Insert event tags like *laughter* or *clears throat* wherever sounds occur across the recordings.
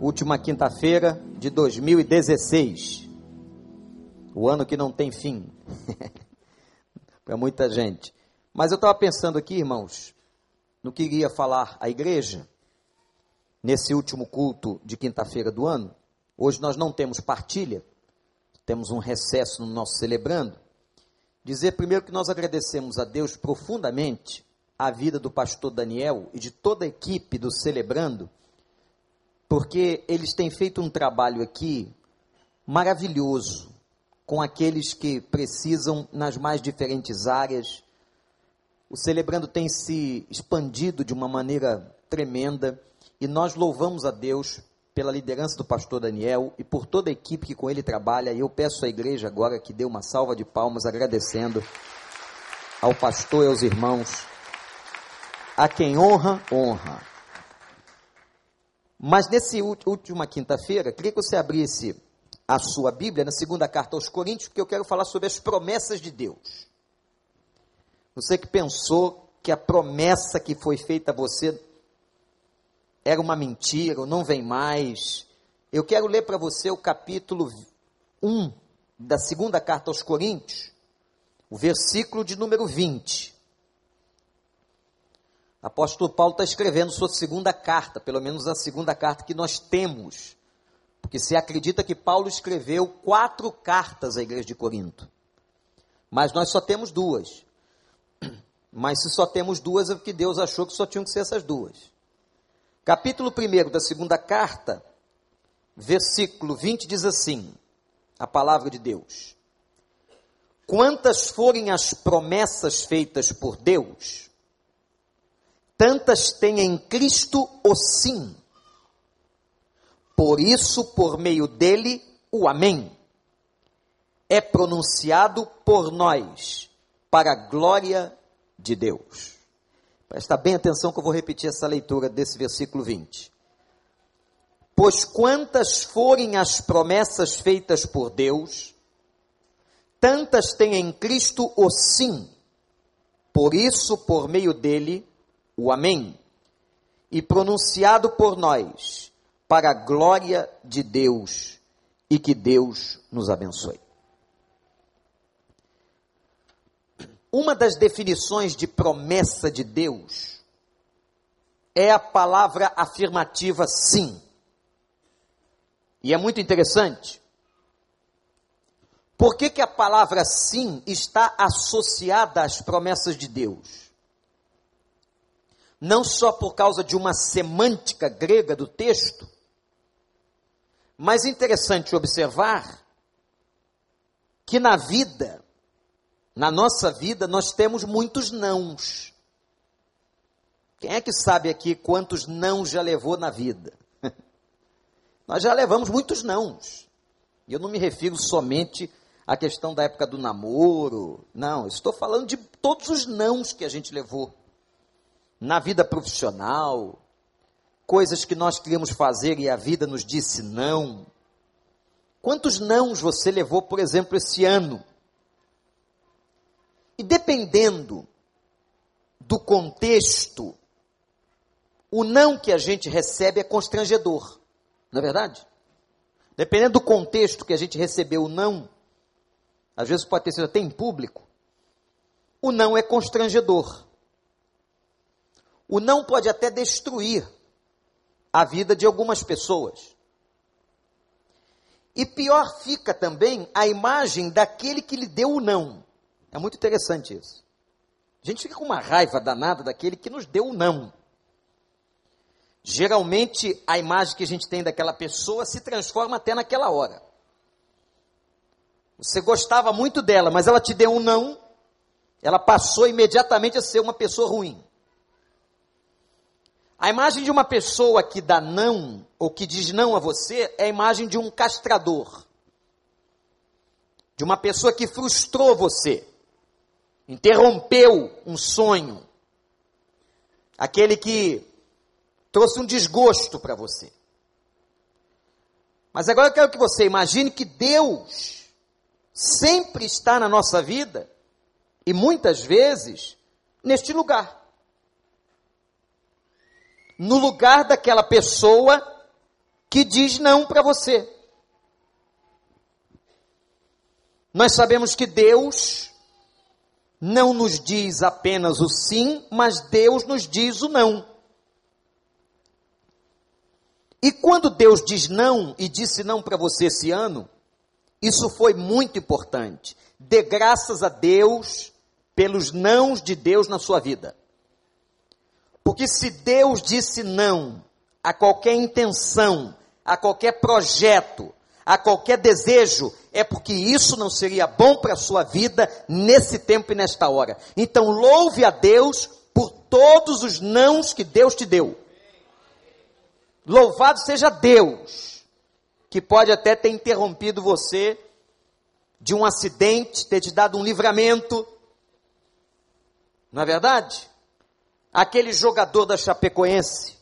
última quinta-feira de 2016. O ano que não tem fim. *laughs* Para muita gente. Mas eu estava pensando aqui, irmãos, no que iria falar a igreja nesse último culto de quinta-feira do ano. Hoje nós não temos partilha, temos um recesso no nosso celebrando. Dizer primeiro que nós agradecemos a Deus profundamente a vida do pastor Daniel e de toda a equipe do Celebrando, porque eles têm feito um trabalho aqui maravilhoso com aqueles que precisam nas mais diferentes áreas. O Celebrando tem se expandido de uma maneira tremenda e nós louvamos a Deus pela liderança do pastor Daniel e por toda a equipe que com ele trabalha. E eu peço à igreja agora que dê uma salva de palmas agradecendo ao pastor e aos irmãos a quem honra, honra. Mas nesse última quinta-feira, queria que você abrisse a sua Bíblia na segunda carta aos Coríntios, porque eu quero falar sobre as promessas de Deus. Você que pensou que a promessa que foi feita a você era uma mentira, ou não vem mais. Eu quero ler para você o capítulo 1 da segunda carta aos Coríntios, o versículo de número 20. Apóstolo Paulo está escrevendo sua segunda carta, pelo menos a segunda carta que nós temos. Porque se acredita que Paulo escreveu quatro cartas à igreja de Corinto. Mas nós só temos duas. *clears throat* Mas se só temos duas, é porque Deus achou que só tinham que ser essas duas. Capítulo 1 da segunda carta, versículo 20 diz assim: a palavra de Deus. Quantas forem as promessas feitas por Deus, tantas tem em Cristo o sim. Por isso, por meio dele, o Amém é pronunciado por nós, para a glória de Deus. Presta bem atenção que eu vou repetir essa leitura desse versículo 20. Pois quantas forem as promessas feitas por Deus, tantas tem em Cristo o sim. Por isso, por meio dele, o Amém, e pronunciado por nós, para a glória de Deus, e que Deus nos abençoe. Uma das definições de promessa de Deus é a palavra afirmativa sim. E é muito interessante. Por que, que a palavra sim está associada às promessas de Deus? Não só por causa de uma semântica grega do texto, mas interessante observar que na vida, na nossa vida, nós temos muitos nãos. Quem é que sabe aqui quantos não já levou na vida? *laughs* nós já levamos muitos nãos. E eu não me refiro somente à questão da época do namoro, não, estou falando de todos os nãos que a gente levou na vida profissional, coisas que nós queríamos fazer e a vida nos disse não. Quantos nãos você levou, por exemplo, esse ano? E dependendo do contexto, o não que a gente recebe é constrangedor, não é verdade? Dependendo do contexto que a gente recebeu o não, às vezes pode ter sido até em público, o não é constrangedor. O não pode até destruir a vida de algumas pessoas. E pior fica também a imagem daquele que lhe deu o não. É muito interessante isso. A gente fica com uma raiva danada daquele que nos deu o não. Geralmente, a imagem que a gente tem daquela pessoa se transforma até naquela hora. Você gostava muito dela, mas ela te deu um não, ela passou imediatamente a ser uma pessoa ruim. A imagem de uma pessoa que dá não, ou que diz não a você, é a imagem de um castrador. De uma pessoa que frustrou você, interrompeu um sonho. Aquele que trouxe um desgosto para você. Mas agora eu quero que você imagine que Deus sempre está na nossa vida, e muitas vezes, neste lugar no lugar daquela pessoa que diz não para você. Nós sabemos que Deus não nos diz apenas o sim, mas Deus nos diz o não. E quando Deus diz não e disse não para você esse ano, isso foi muito importante. Dê graças a Deus pelos nãos de Deus na sua vida. Porque se Deus disse não a qualquer intenção, a qualquer projeto, a qualquer desejo, é porque isso não seria bom para a sua vida nesse tempo e nesta hora. Então louve a Deus por todos os nãos que Deus te deu. Louvado seja Deus, que pode até ter interrompido você de um acidente, ter te dado um livramento. Não é verdade? Aquele jogador da Chapecoense,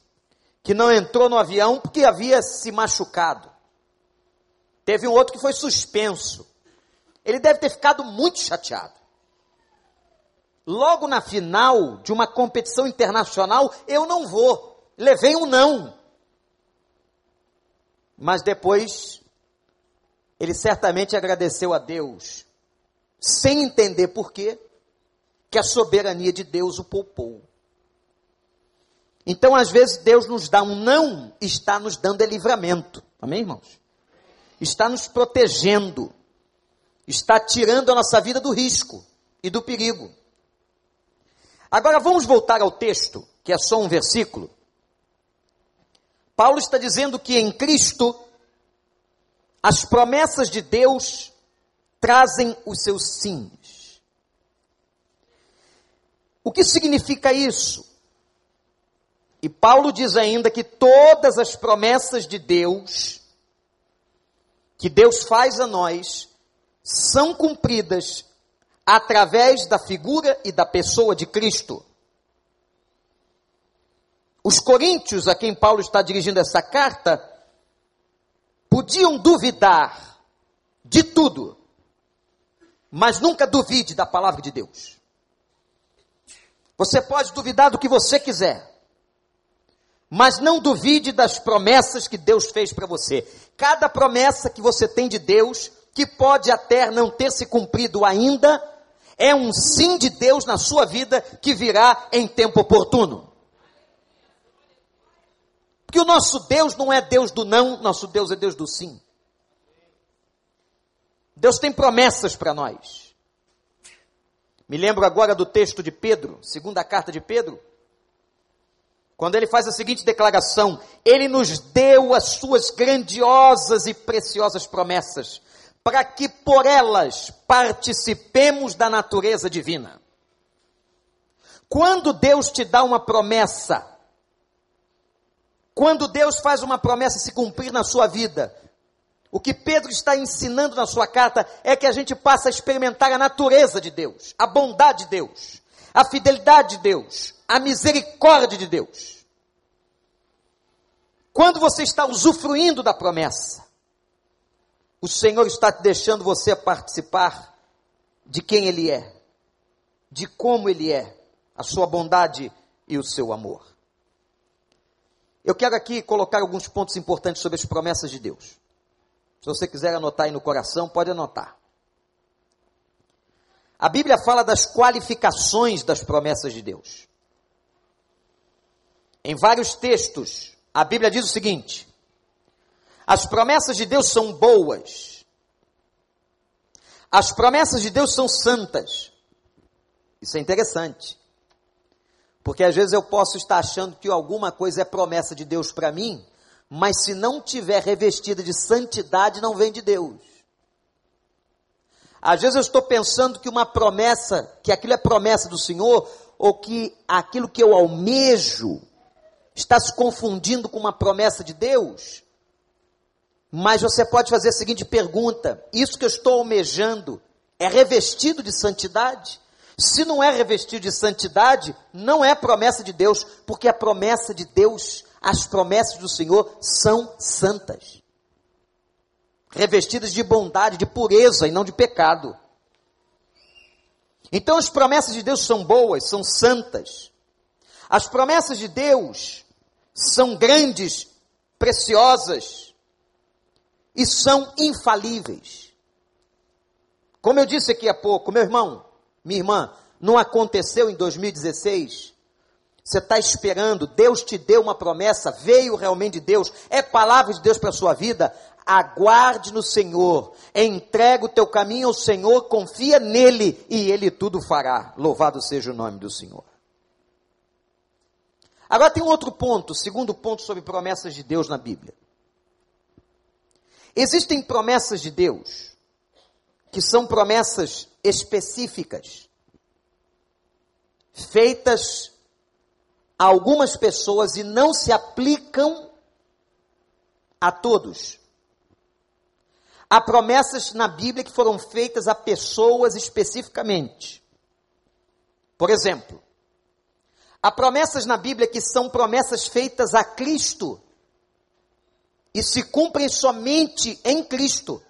que não entrou no avião porque havia se machucado. Teve um outro que foi suspenso. Ele deve ter ficado muito chateado. Logo na final de uma competição internacional, eu não vou. Levei um não. Mas depois, ele certamente agradeceu a Deus, sem entender por quê, que a soberania de Deus o poupou. Então, às vezes, Deus nos dá um não, está nos dando livramento. Amém, irmãos? Está nos protegendo, está tirando a nossa vida do risco e do perigo. Agora, vamos voltar ao texto, que é só um versículo, Paulo está dizendo que em Cristo as promessas de Deus trazem os seus sims. O que significa isso? E Paulo diz ainda que todas as promessas de Deus, que Deus faz a nós, são cumpridas através da figura e da pessoa de Cristo. Os coríntios a quem Paulo está dirigindo essa carta podiam duvidar de tudo, mas nunca duvide da palavra de Deus. Você pode duvidar do que você quiser, mas não duvide das promessas que Deus fez para você. Cada promessa que você tem de Deus, que pode até não ter se cumprido ainda, é um sim de Deus na sua vida que virá em tempo oportuno. Porque o nosso Deus não é Deus do não, nosso Deus é Deus do sim. Deus tem promessas para nós. Me lembro agora do texto de Pedro, segunda carta de Pedro, quando ele faz a seguinte declaração: Ele nos deu as suas grandiosas e preciosas promessas, para que por elas participemos da natureza divina. Quando Deus te dá uma promessa, quando Deus faz uma promessa se cumprir na sua vida, o que Pedro está ensinando na sua carta é que a gente passa a experimentar a natureza de Deus, a bondade de Deus, a fidelidade de Deus, a misericórdia de Deus. Quando você está usufruindo da promessa, o Senhor está deixando você participar de quem Ele é, de como Ele é, a sua bondade e o seu amor. Eu quero aqui colocar alguns pontos importantes sobre as promessas de Deus. Se você quiser anotar aí no coração, pode anotar. A Bíblia fala das qualificações das promessas de Deus. Em vários textos, a Bíblia diz o seguinte: as promessas de Deus são boas, as promessas de Deus são santas. Isso é interessante. Porque às vezes eu posso estar achando que alguma coisa é promessa de Deus para mim, mas se não tiver revestida de santidade, não vem de Deus. Às vezes eu estou pensando que uma promessa, que aquilo é promessa do Senhor, ou que aquilo que eu almejo está se confundindo com uma promessa de Deus. Mas você pode fazer a seguinte pergunta: isso que eu estou almejando é revestido de santidade? Se não é revestido de santidade, não é promessa de Deus, porque a promessa de Deus, as promessas do Senhor são santas. Revestidas de bondade, de pureza e não de pecado. Então as promessas de Deus são boas, são santas. As promessas de Deus são grandes preciosas e são infalíveis. Como eu disse aqui há pouco, meu irmão, minha irmã, não aconteceu em 2016. Você está esperando, Deus te deu uma promessa, veio realmente de Deus, é palavra de Deus para a sua vida. Aguarde no Senhor, entrega o teu caminho ao Senhor, confia nele e ele tudo fará. Louvado seja o nome do Senhor. Agora tem outro ponto, segundo ponto sobre promessas de Deus na Bíblia. Existem promessas de Deus que são promessas específicas, feitas a algumas pessoas e não se aplicam a todos. Há promessas na Bíblia que foram feitas a pessoas especificamente. Por exemplo, há promessas na Bíblia que são promessas feitas a Cristo e se cumprem somente em Cristo.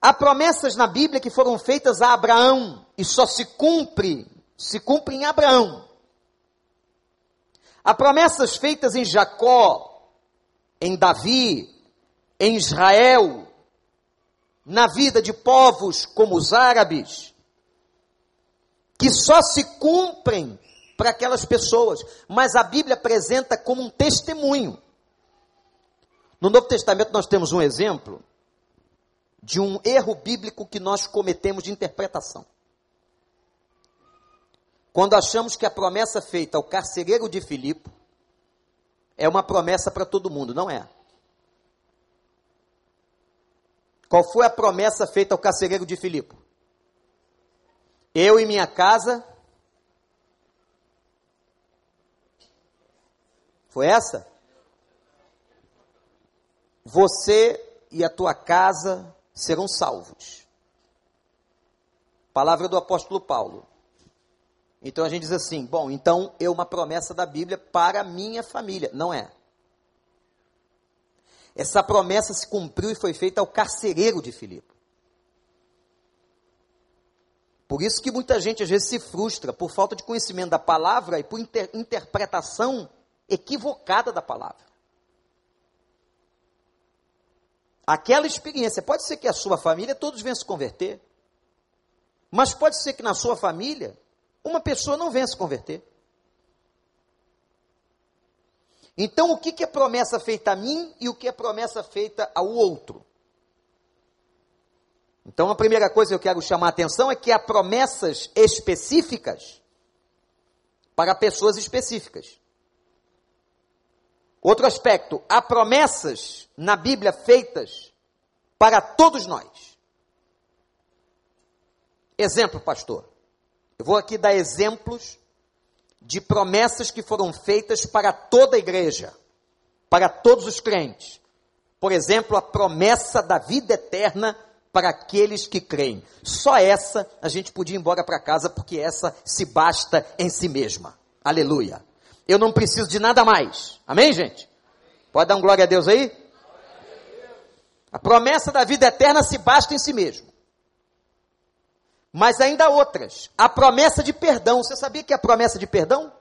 Há promessas na Bíblia que foram feitas a Abraão e só se cumpre, se cumpre em Abraão. Há promessas feitas em Jacó, em Davi, em Israel, na vida de povos como os árabes, que só se cumprem para aquelas pessoas, mas a Bíblia apresenta como um testemunho. No Novo Testamento nós temos um exemplo de um erro bíblico que nós cometemos de interpretação. Quando achamos que a promessa feita ao carcereiro de Filipe é uma promessa para todo mundo, não é. Qual foi a promessa feita ao carcereiro de Filipe? Eu e minha casa Foi essa? Você e a tua casa serão salvos. Palavra do apóstolo Paulo. Então a gente diz assim: bom, então é uma promessa da Bíblia para a minha família. Não é. Essa promessa se cumpriu e foi feita ao carcereiro de Filipe. Por isso que muita gente às vezes se frustra por falta de conhecimento da palavra e por inter interpretação equivocada da palavra. Aquela experiência, pode ser que a sua família todos venham se converter, mas pode ser que na sua família uma pessoa não venha se converter. Então, o que é promessa feita a mim e o que é promessa feita ao outro? Então, a primeira coisa que eu quero chamar a atenção é que há promessas específicas para pessoas específicas. Outro aspecto, há promessas na Bíblia feitas para todos nós. Exemplo, pastor. Eu vou aqui dar exemplos de promessas que foram feitas para toda a igreja, para todos os crentes. Por exemplo, a promessa da vida eterna para aqueles que creem. Só essa a gente podia ir embora para casa, porque essa se basta em si mesma. Aleluia. Eu não preciso de nada mais. Amém, gente? Pode dar um glória a Deus aí? A promessa da vida eterna se basta em si mesmo. Mas ainda outras. A promessa de perdão. Você sabia que é a promessa de perdão?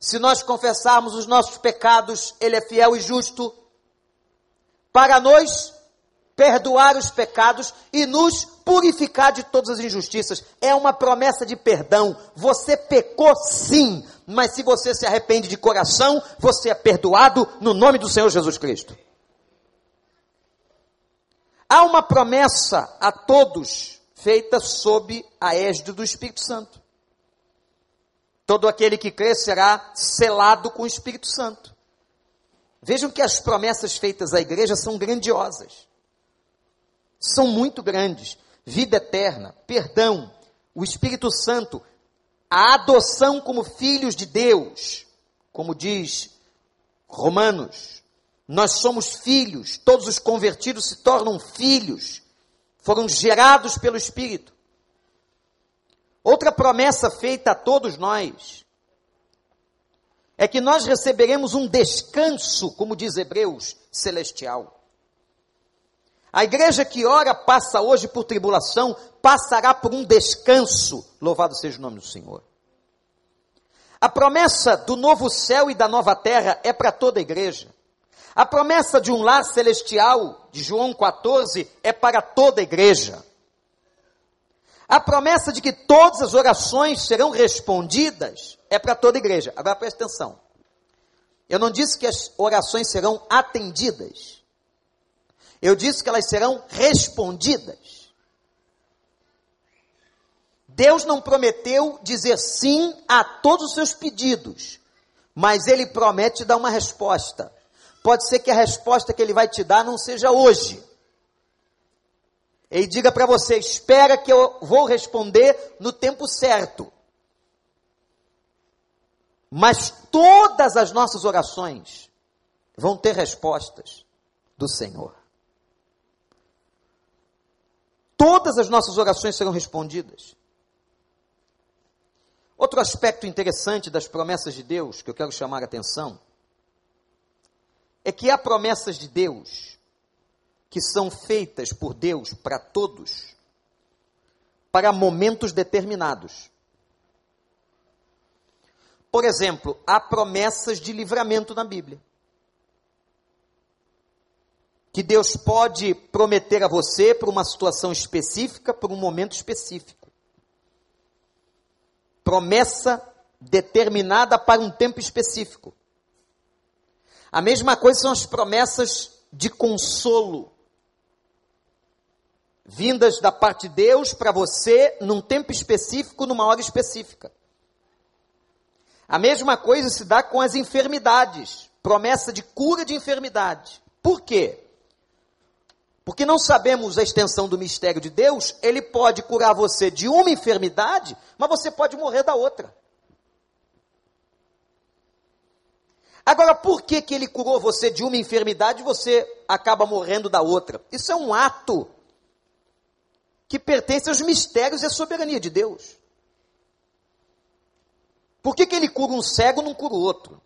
Se nós confessarmos os nossos pecados, Ele é fiel e justo para nos perdoar os pecados e nos purificar de todas as injustiças. É uma promessa de perdão. Você pecou sim, mas se você se arrepende de coração, você é perdoado no nome do Senhor Jesus Cristo. Há uma promessa a todos feita sob a égide do Espírito Santo. Todo aquele que crê será selado com o Espírito Santo. Vejam que as promessas feitas à igreja são grandiosas são muito grandes. Vida eterna, perdão, o Espírito Santo, a adoção como filhos de Deus, como diz Romanos. Nós somos filhos, todos os convertidos se tornam filhos, foram gerados pelo Espírito. Outra promessa feita a todos nós é que nós receberemos um descanso, como diz Hebreus, celestial. A igreja que ora passa hoje por tribulação, passará por um descanso. Louvado seja o nome do Senhor. A promessa do novo céu e da nova terra é para toda a igreja. A promessa de um lar celestial, de João 14, é para toda a igreja. A promessa de que todas as orações serão respondidas é para toda a igreja. Agora preste atenção. Eu não disse que as orações serão atendidas. Eu disse que elas serão respondidas. Deus não prometeu dizer sim a todos os seus pedidos, mas Ele promete dar uma resposta. Pode ser que a resposta que Ele vai te dar não seja hoje. Ele diga para você: espera que eu vou responder no tempo certo. Mas todas as nossas orações vão ter respostas do Senhor. Todas as nossas orações serão respondidas. Outro aspecto interessante das promessas de Deus que eu quero chamar a atenção é que há promessas de Deus que são feitas por Deus para todos, para momentos determinados. Por exemplo, há promessas de livramento na Bíblia. Que Deus pode prometer a você por uma situação específica, por um momento específico promessa determinada para um tempo específico. A mesma coisa são as promessas de consolo, vindas da parte de Deus para você num tempo específico, numa hora específica. A mesma coisa se dá com as enfermidades, promessa de cura de enfermidade. Por quê? Porque não sabemos a extensão do mistério de Deus, ele pode curar você de uma enfermidade, mas você pode morrer da outra. Agora, por que, que ele curou você de uma enfermidade e você acaba morrendo da outra? Isso é um ato que pertence aos mistérios e à soberania de Deus. Por que, que ele cura um cego e não cura o outro?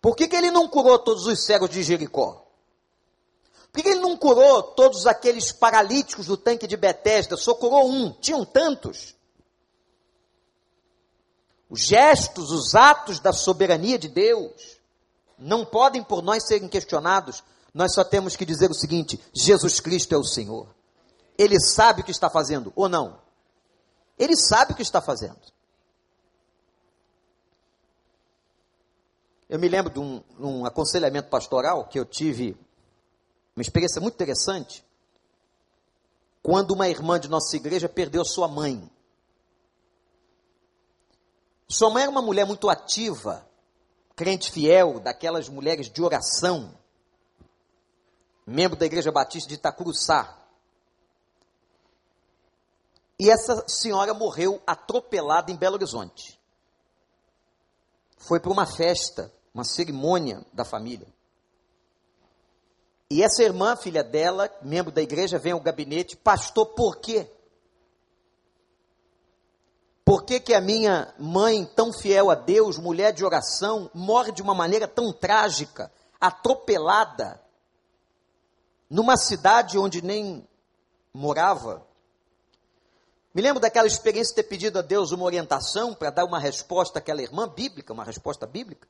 Por que, que ele não curou todos os cegos de Jericó? Por que ele não curou todos aqueles paralíticos do tanque de Betesda? Só curou um, tinham tantos. Os gestos, os atos da soberania de Deus não podem por nós serem questionados. Nós só temos que dizer o seguinte: Jesus Cristo é o Senhor. Ele sabe o que está fazendo, ou não? Ele sabe o que está fazendo. Eu me lembro de um, um aconselhamento pastoral que eu tive uma experiência muito interessante. Quando uma irmã de nossa igreja perdeu sua mãe. Sua mãe era uma mulher muito ativa, crente fiel, daquelas mulheres de oração, membro da Igreja Batista de Itacuruçá. E essa senhora morreu atropelada em Belo Horizonte. Foi para uma festa, uma cerimônia da família. E essa irmã, filha dela, membro da igreja, vem ao gabinete, pastor, por quê? Por que, que a minha mãe, tão fiel a Deus, mulher de oração, morre de uma maneira tão trágica, atropelada, numa cidade onde nem morava? Me lembro daquela experiência de ter pedido a Deus uma orientação para dar uma resposta àquela irmã bíblica, uma resposta bíblica.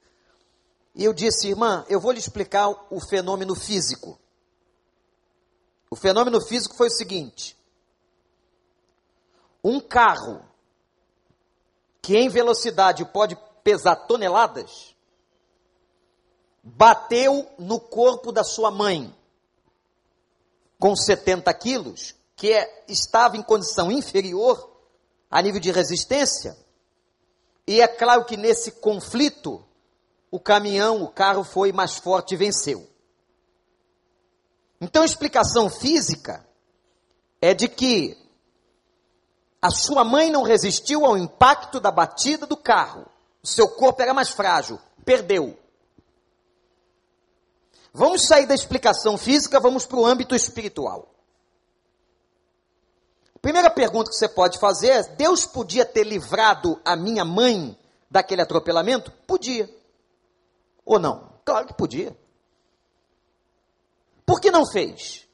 E eu disse, irmã, eu vou lhe explicar o fenômeno físico. O fenômeno físico foi o seguinte: um carro que em velocidade pode pesar toneladas, bateu no corpo da sua mãe com 70 quilos, que é, estava em condição inferior a nível de resistência, e é claro que nesse conflito o caminhão, o carro foi mais forte e venceu. Então a explicação física é de que a sua mãe não resistiu ao impacto da batida do carro. O seu corpo era mais frágil, perdeu. Vamos sair da explicação física, vamos para o âmbito espiritual. Primeira pergunta que você pode fazer é: Deus podia ter livrado a minha mãe daquele atropelamento? Podia. Ou não? Claro que podia. Por que não fez?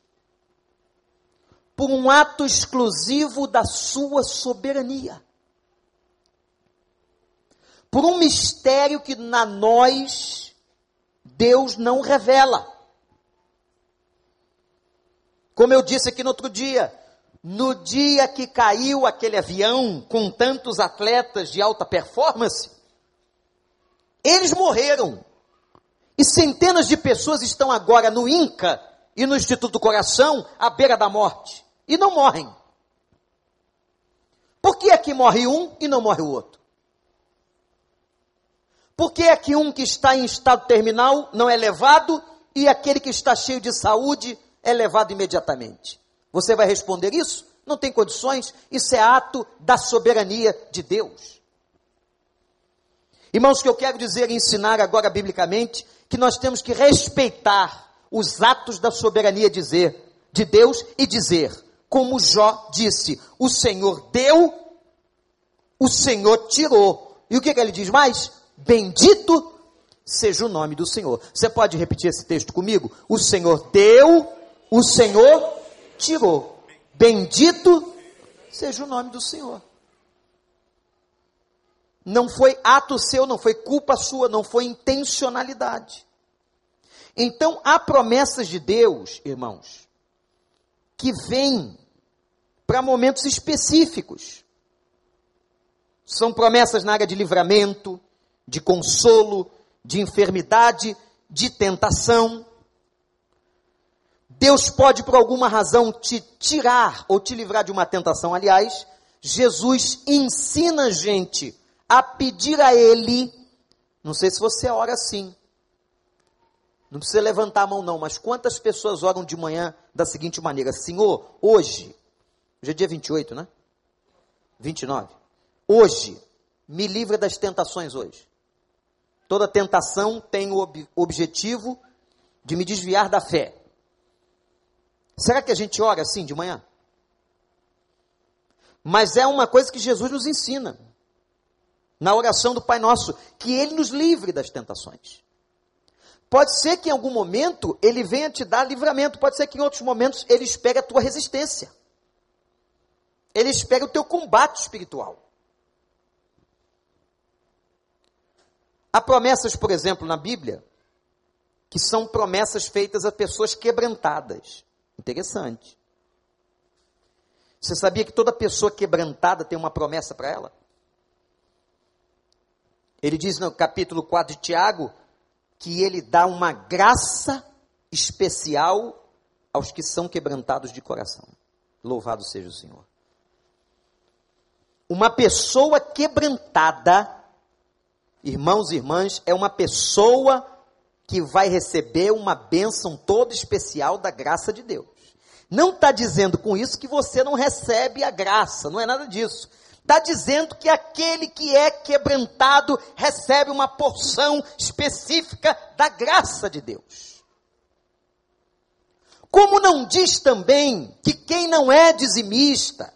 Por um ato exclusivo da sua soberania. por um mistério que na nós Deus não revela. Como eu disse aqui no outro dia, no dia que caiu aquele avião com tantos atletas de alta performance, eles morreram. E centenas de pessoas estão agora no INCA e no Instituto do Coração à beira da morte. E não morrem. Por que é que morre um e não morre o outro? Por que é que um que está em estado terminal não é levado e aquele que está cheio de saúde é levado imediatamente? Você vai responder isso? Não tem condições, isso é ato da soberania de Deus. Irmãos, que eu quero dizer e ensinar agora biblicamente que nós temos que respeitar os atos da soberania dizer, de Deus e dizer: como Jó disse: o Senhor deu, o Senhor tirou. E o que, que ele diz mais? Bendito seja o nome do Senhor. Você pode repetir esse texto comigo? O Senhor deu, o Senhor tirou. Bendito seja o nome do Senhor. Não foi ato seu, não foi culpa sua, não foi intencionalidade. Então, há promessas de Deus, irmãos, que vem para momentos específicos. São promessas na área de livramento, de consolo, de enfermidade, de tentação. Deus pode, por alguma razão, te tirar ou te livrar de uma tentação. Aliás, Jesus ensina a gente a pedir a Ele. Não sei se você ora assim. Não precisa levantar a mão, não, mas quantas pessoas oram de manhã da seguinte maneira: Senhor, hoje, hoje é dia 28, né? 29. Hoje, me livra das tentações hoje. Toda tentação tem o ob objetivo de me desviar da fé. Será que a gente ora assim de manhã? Mas é uma coisa que Jesus nos ensina na oração do Pai Nosso, que Ele nos livre das tentações. Pode ser que em algum momento ele venha te dar livramento, pode ser que em outros momentos ele espere a tua resistência. Ele espera o teu combate espiritual. Há promessas, por exemplo, na Bíblia, que são promessas feitas a pessoas quebrantadas. Interessante. Você sabia que toda pessoa quebrantada tem uma promessa para ela? Ele diz no capítulo 4 de Tiago que ele dá uma graça especial aos que são quebrantados de coração. Louvado seja o Senhor. Uma pessoa quebrantada, irmãos e irmãs, é uma pessoa que vai receber uma bênção toda especial da graça de Deus. Não está dizendo com isso que você não recebe a graça, não é nada disso está dizendo que aquele que é quebrantado recebe uma porção específica da graça de Deus. Como não diz também que quem não é dizimista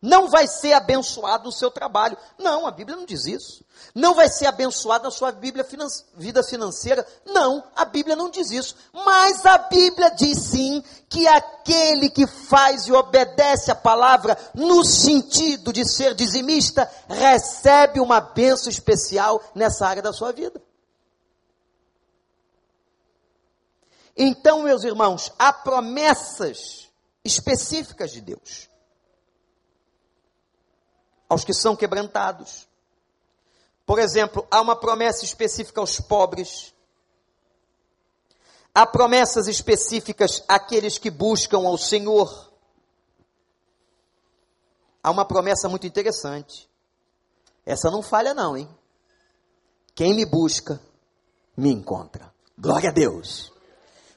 não vai ser abençoado no seu trabalho. Não, a Bíblia não diz isso não vai ser abençoado na sua Bíblia finan vida financeira. Não, a Bíblia não diz isso. Mas a Bíblia diz sim que aquele que faz e obedece a palavra no sentido de ser dizimista recebe uma benção especial nessa área da sua vida. Então, meus irmãos, há promessas específicas de Deus aos que são quebrantados por exemplo, há uma promessa específica aos pobres. Há promessas específicas àqueles que buscam ao Senhor. Há uma promessa muito interessante. Essa não falha, não, hein? Quem me busca, me encontra. Glória a Deus.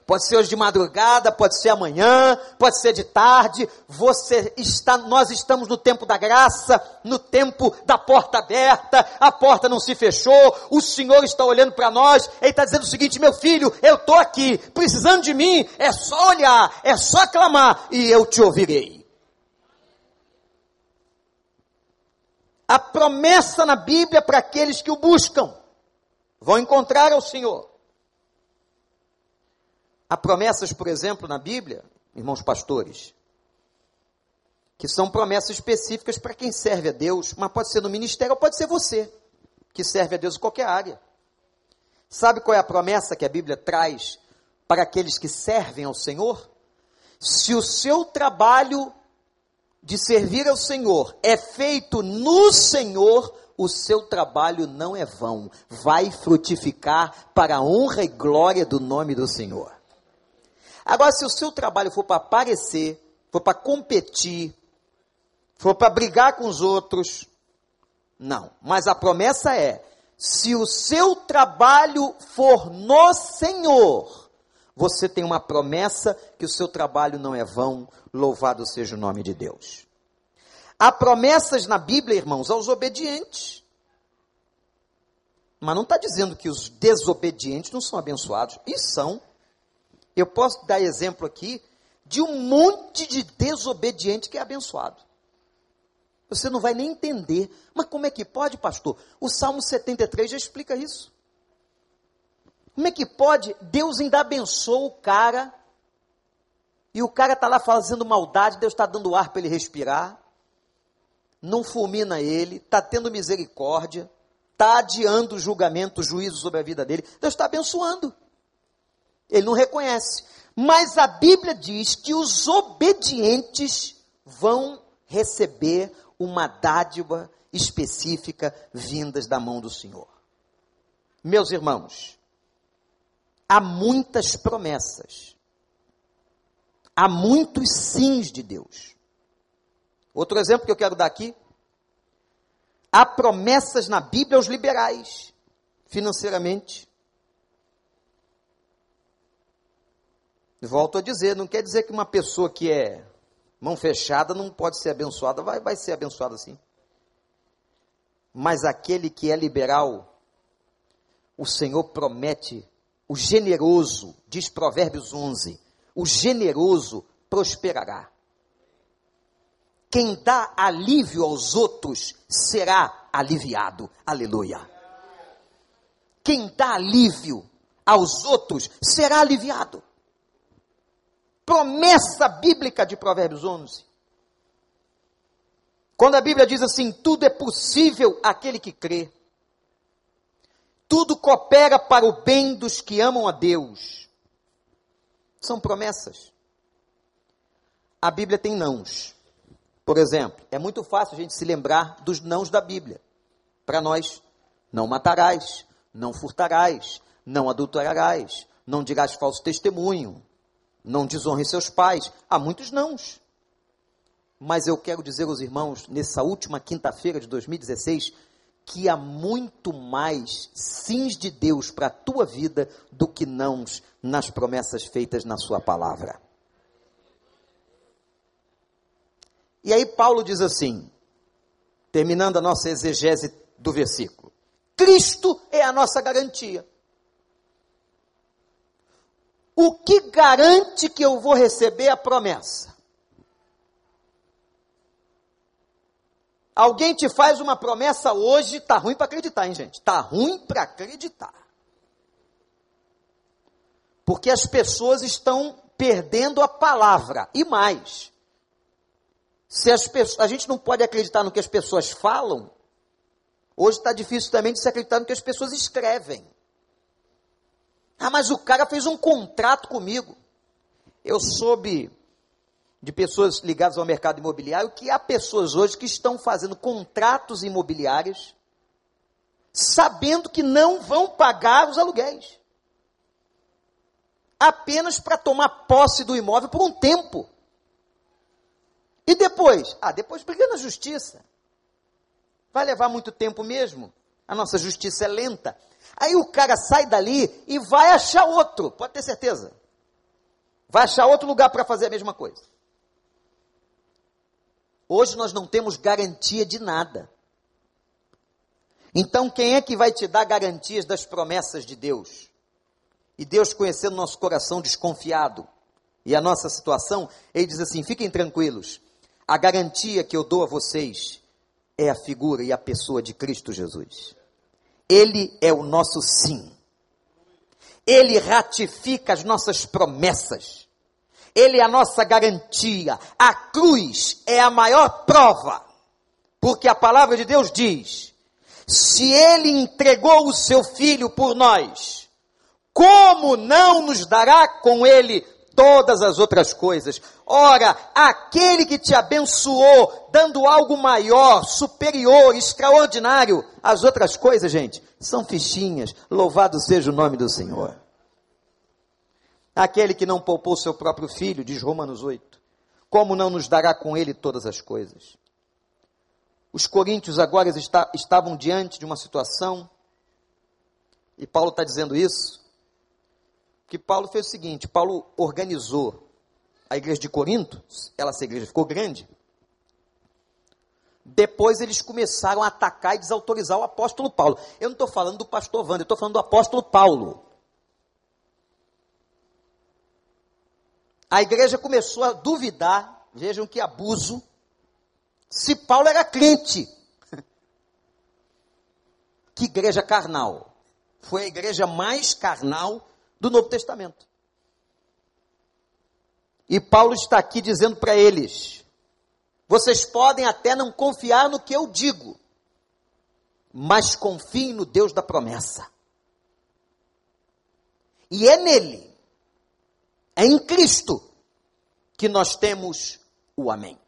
Pode ser hoje de madrugada, pode ser amanhã, pode ser de tarde. Você está, nós estamos no tempo da graça, no tempo da porta aberta. A porta não se fechou. O Senhor está olhando para nós. Ele está dizendo o seguinte: meu filho, eu estou aqui, precisando de mim. É só olhar, é só clamar e eu te ouvirei. A promessa na Bíblia para aqueles que o buscam vão encontrar ao Senhor. Há promessas, por exemplo, na Bíblia, irmãos pastores, que são promessas específicas para quem serve a Deus, mas pode ser no ministério ou pode ser você. que serve a Deus em qualquer área. Sabe qual é a promessa que a Bíblia traz para aqueles que servem ao Senhor? Se o seu trabalho de servir ao Senhor é feito no Senhor, o seu trabalho não é vão, vai frutificar para a honra e glória do nome do Senhor. Agora, se o seu trabalho for para aparecer, for para competir, for para brigar com os outros, não. Mas a promessa é: se o seu trabalho for no Senhor, você tem uma promessa que o seu trabalho não é vão, louvado seja o nome de Deus. Há promessas na Bíblia, irmãos, aos obedientes. Mas não está dizendo que os desobedientes não são abençoados. E são. Eu posso dar exemplo aqui de um monte de desobediente que é abençoado. Você não vai nem entender. Mas como é que pode, pastor? O Salmo 73 já explica isso. Como é que pode? Deus ainda abençoa o cara. E o cara está lá fazendo maldade, Deus está dando ar para ele respirar. Não fulmina ele, está tendo misericórdia, está adiando o julgamento, o juízo sobre a vida dele. Deus está abençoando. Ele não reconhece. Mas a Bíblia diz que os obedientes vão receber uma dádiva específica vindas da mão do Senhor. Meus irmãos, há muitas promessas, há muitos sims de Deus. Outro exemplo que eu quero dar aqui, há promessas na Bíblia aos liberais, financeiramente. Volto a dizer, não quer dizer que uma pessoa que é mão fechada não pode ser abençoada, vai, vai ser abençoada sim. Mas aquele que é liberal, o Senhor promete, o generoso, diz Provérbios 11, o generoso prosperará. Quem dá alívio aos outros será aliviado. Aleluia. Quem dá alívio aos outros será aliviado promessa bíblica de Provérbios 11. Quando a Bíblia diz assim: tudo é possível aquele que crê, tudo coopera para o bem dos que amam a Deus. São promessas. A Bíblia tem nãos. Por exemplo, é muito fácil a gente se lembrar dos nãos da Bíblia. Para nós, não matarás, não furtarás, não adulterarás, não dirás falso testemunho, não desonre seus pais. Há muitos nãos. Mas eu quero dizer aos irmãos, nessa última quinta-feira de 2016, que há muito mais sims de Deus para a tua vida do que nãos nas promessas feitas na sua palavra. E aí Paulo diz assim, terminando a nossa exegese do versículo: Cristo é a nossa garantia. O que garante que eu vou receber a promessa? Alguém te faz uma promessa hoje, tá ruim para acreditar, hein, gente? Tá ruim para acreditar. Porque as pessoas estão perdendo a palavra e mais. Se as pessoas, a gente não pode acreditar no que as pessoas falam, hoje está difícil também de se acreditar no que as pessoas escrevem. Ah, mas o cara fez um contrato comigo. Eu soube de pessoas ligadas ao mercado imobiliário que há pessoas hoje que estão fazendo contratos imobiliários sabendo que não vão pagar os aluguéis. Apenas para tomar posse do imóvel por um tempo. E depois? Ah, depois briga na justiça. Vai levar muito tempo mesmo. A nossa justiça é lenta. Aí o cara sai dali e vai achar outro, pode ter certeza. Vai achar outro lugar para fazer a mesma coisa. Hoje nós não temos garantia de nada. Então quem é que vai te dar garantias das promessas de Deus? E Deus conhecendo nosso coração desconfiado e a nossa situação, ele diz assim: fiquem tranquilos, a garantia que eu dou a vocês é a figura e a pessoa de Cristo Jesus. Ele é o nosso sim. Ele ratifica as nossas promessas. Ele é a nossa garantia. A cruz é a maior prova. Porque a palavra de Deus diz: se ele entregou o seu filho por nós, como não nos dará com ele todas as outras coisas? Ora, aquele que te abençoou, dando algo maior, superior, extraordinário, as outras coisas, gente, são fichinhas. Louvado seja o nome do Senhor. Aquele que não poupou seu próprio filho, diz Romanos 8, como não nos dará com ele todas as coisas? Os coríntios agora está, estavam diante de uma situação, e Paulo está dizendo isso, que Paulo fez o seguinte: Paulo organizou a igreja de Corinto, ela, essa igreja ficou grande. Depois eles começaram a atacar e desautorizar o apóstolo Paulo. Eu não estou falando do pastor Wander, eu estou falando do apóstolo Paulo. A igreja começou a duvidar, vejam que abuso, se Paulo era crente. *laughs* Que igreja carnal. Foi a igreja mais carnal do Novo Testamento. E Paulo está aqui dizendo para eles: vocês podem até não confiar no que eu digo, mas confiem no Deus da promessa. E é nele, é em Cristo, que nós temos o Amém.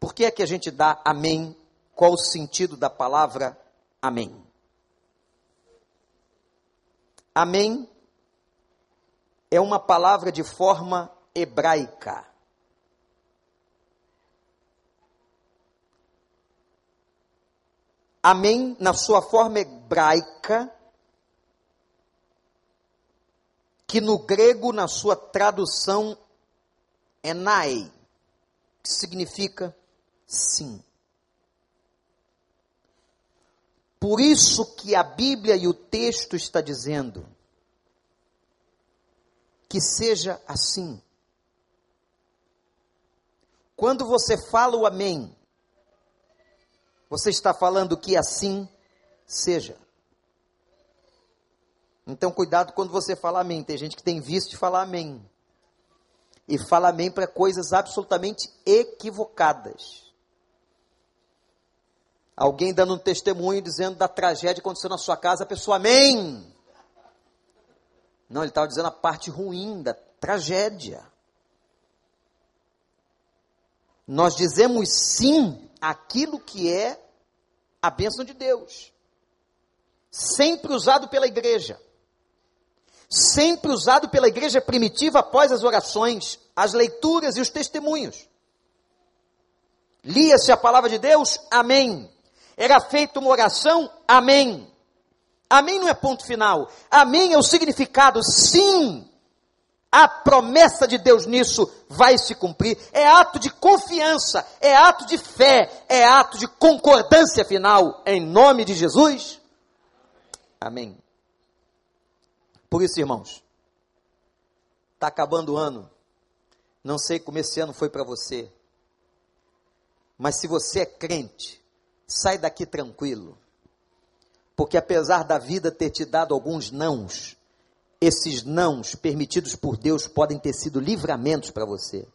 Por que é que a gente dá amém? Qual o sentido da palavra amém? Amém é uma palavra de forma hebraica. Amém, na sua forma hebraica, que no grego, na sua tradução, é nai, que significa sim. Por isso que a Bíblia e o texto está dizendo que seja assim. Quando você fala o amém, você está falando que assim seja. Então, cuidado quando você fala amém. Tem gente que tem visto de falar amém. E fala amém para coisas absolutamente equivocadas. Alguém dando um testemunho dizendo da tragédia que aconteceu na sua casa, a pessoa, amém. Não, ele estava dizendo a parte ruim da tragédia. Nós dizemos sim àquilo que é a bênção de Deus. Sempre usado pela igreja. Sempre usado pela igreja primitiva após as orações, as leituras e os testemunhos. Lia-se a palavra de Deus, amém. Era feita uma oração, amém. Amém não é ponto final. Amém é o significado, sim. A promessa de Deus nisso vai se cumprir. É ato de confiança, é ato de fé, é ato de concordância final. Em nome de Jesus. Amém. Por isso, irmãos, está acabando o ano. Não sei como esse ano foi para você. Mas se você é crente, sai daqui tranquilo. Porque apesar da vida ter te dado alguns nãos, esses nãos permitidos por Deus podem ter sido livramentos para você.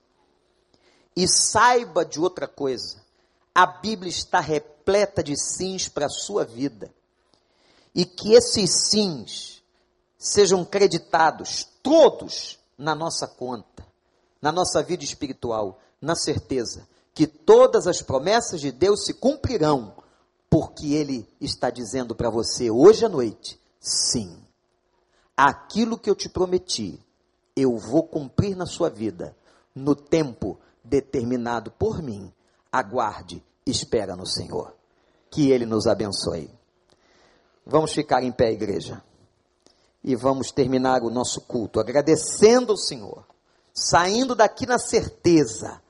E saiba de outra coisa: a Bíblia está repleta de sims para a sua vida. E que esses sims sejam creditados todos na nossa conta, na nossa vida espiritual, na certeza que todas as promessas de Deus se cumprirão, porque Ele está dizendo para você hoje à noite: sim, aquilo que eu te prometi, eu vou cumprir na sua vida, no tempo determinado por mim. Aguarde, espera no Senhor. Que Ele nos abençoe. Vamos ficar em pé, igreja. E vamos terminar o nosso culto agradecendo ao Senhor, saindo daqui na certeza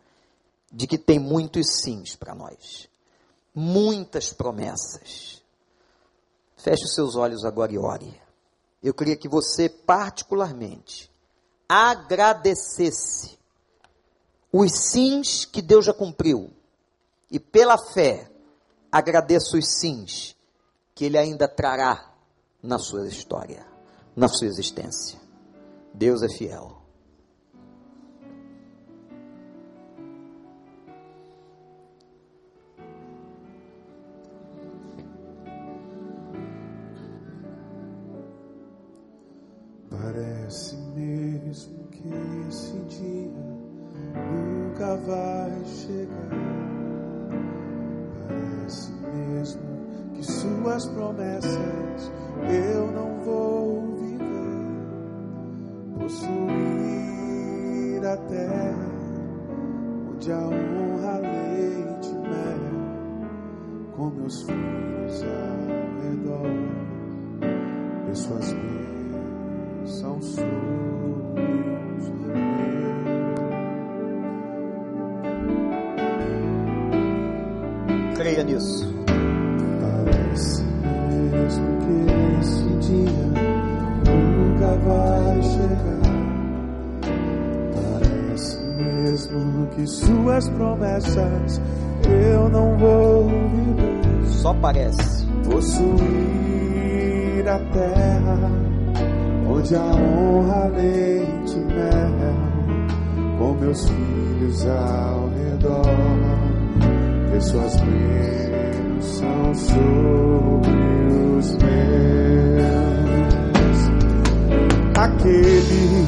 de que tem muitos sims para nós, muitas promessas. Feche os seus olhos agora e ore. Eu queria que você, particularmente, agradecesse os sims que Deus já cumpriu e, pela fé, agradeça os sims que Ele ainda trará na sua história, na sua existência. Deus é fiel. Parece mesmo que esse dia nunca vai chegar. Parece mesmo que suas promessas eu não vou viver. Possuir a terra onde a honra, leite mel, com meus filhos ao redor, ver suas sobre os meus. Creia nisso. Parece mesmo que esse dia nunca vai chegar. Parece mesmo que suas promessas eu não vou viver. Só parece. Possuir a terra onde a honra, leite mel, com meus filhos ao redor, ver suas bênçãos sobre os meus. Aquele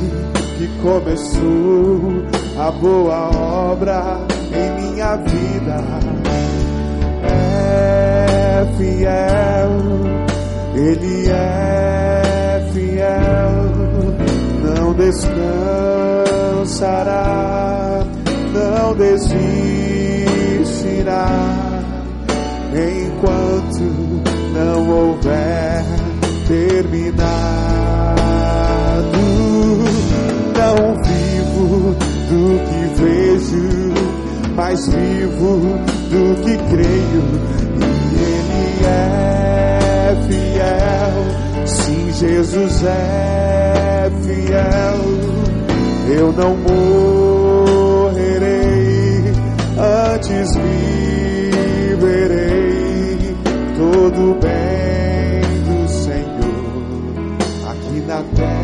que começou a boa obra em minha vida é fiel, ele é fiel, não descansará, não desistirá, enquanto não houver terminado. Não vivo do que vejo, mas vivo do que creio. Jesus é fiel. Eu não morrerei, antes viverei todo o bem do Senhor aqui na terra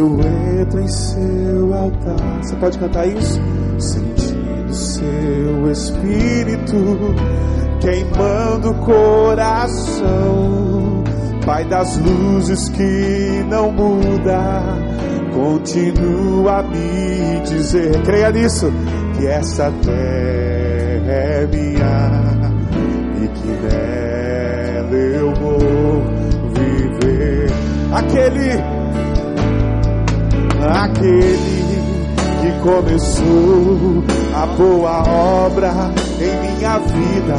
eu entro em seu altar. Você pode cantar isso? Sentindo seu Espírito queimando o coração. Pai das luzes que não muda, continua a me dizer, creia nisso, que essa terra é minha e que nela eu vou viver. Aquele, aquele que começou a boa obra em minha vida.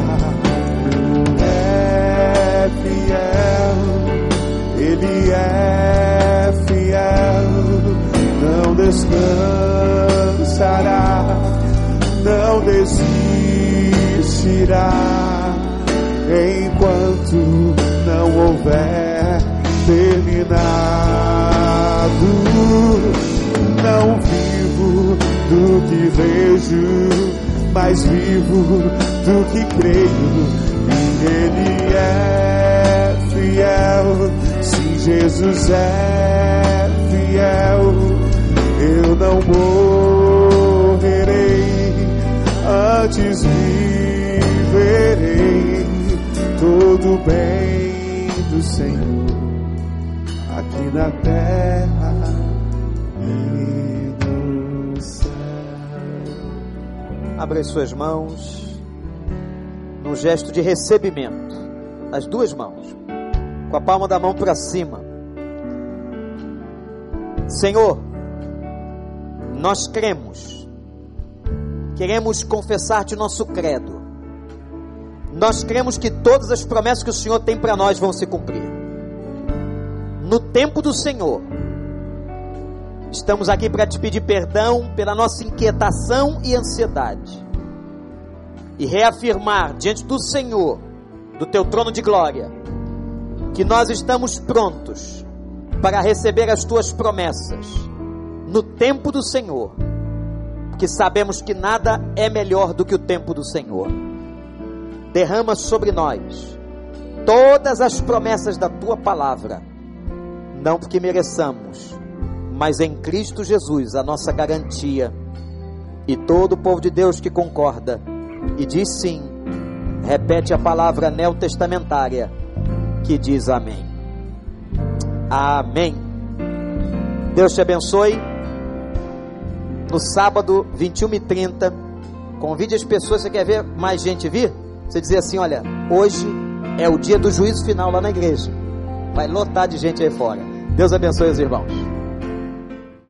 É fiel, ele é fiel, não descansará, não desistirá, enquanto não houver Não vivo do que vejo, mas vivo do que creio. E Ele é fiel, sim, Jesus é fiel. Eu não morrerei, antes viverei todo o bem do Senhor na terra e no céu. Abra as suas mãos num gesto de recebimento. As duas mãos. Com a palma da mão para cima. Senhor, nós cremos. Queremos confessar-te nosso credo. Nós cremos que todas as promessas que o Senhor tem para nós vão se cumprir. No tempo do Senhor. Estamos aqui para te pedir perdão pela nossa inquietação e ansiedade. E reafirmar diante do Senhor, do teu trono de glória, que nós estamos prontos para receber as tuas promessas no tempo do Senhor, porque sabemos que nada é melhor do que o tempo do Senhor. Derrama sobre nós todas as promessas da tua palavra, não porque mereçamos, mas em Cristo Jesus, a nossa garantia. E todo o povo de Deus que concorda e diz sim, repete a palavra neotestamentária que diz amém. Amém. Deus te abençoe. No sábado, 21 e 30, convide as pessoas. Você quer ver mais gente vir? Você dizer assim: olha, hoje é o dia do juízo final lá na igreja. Vai lotar de gente aí fora. Deus abençoe os irmãos.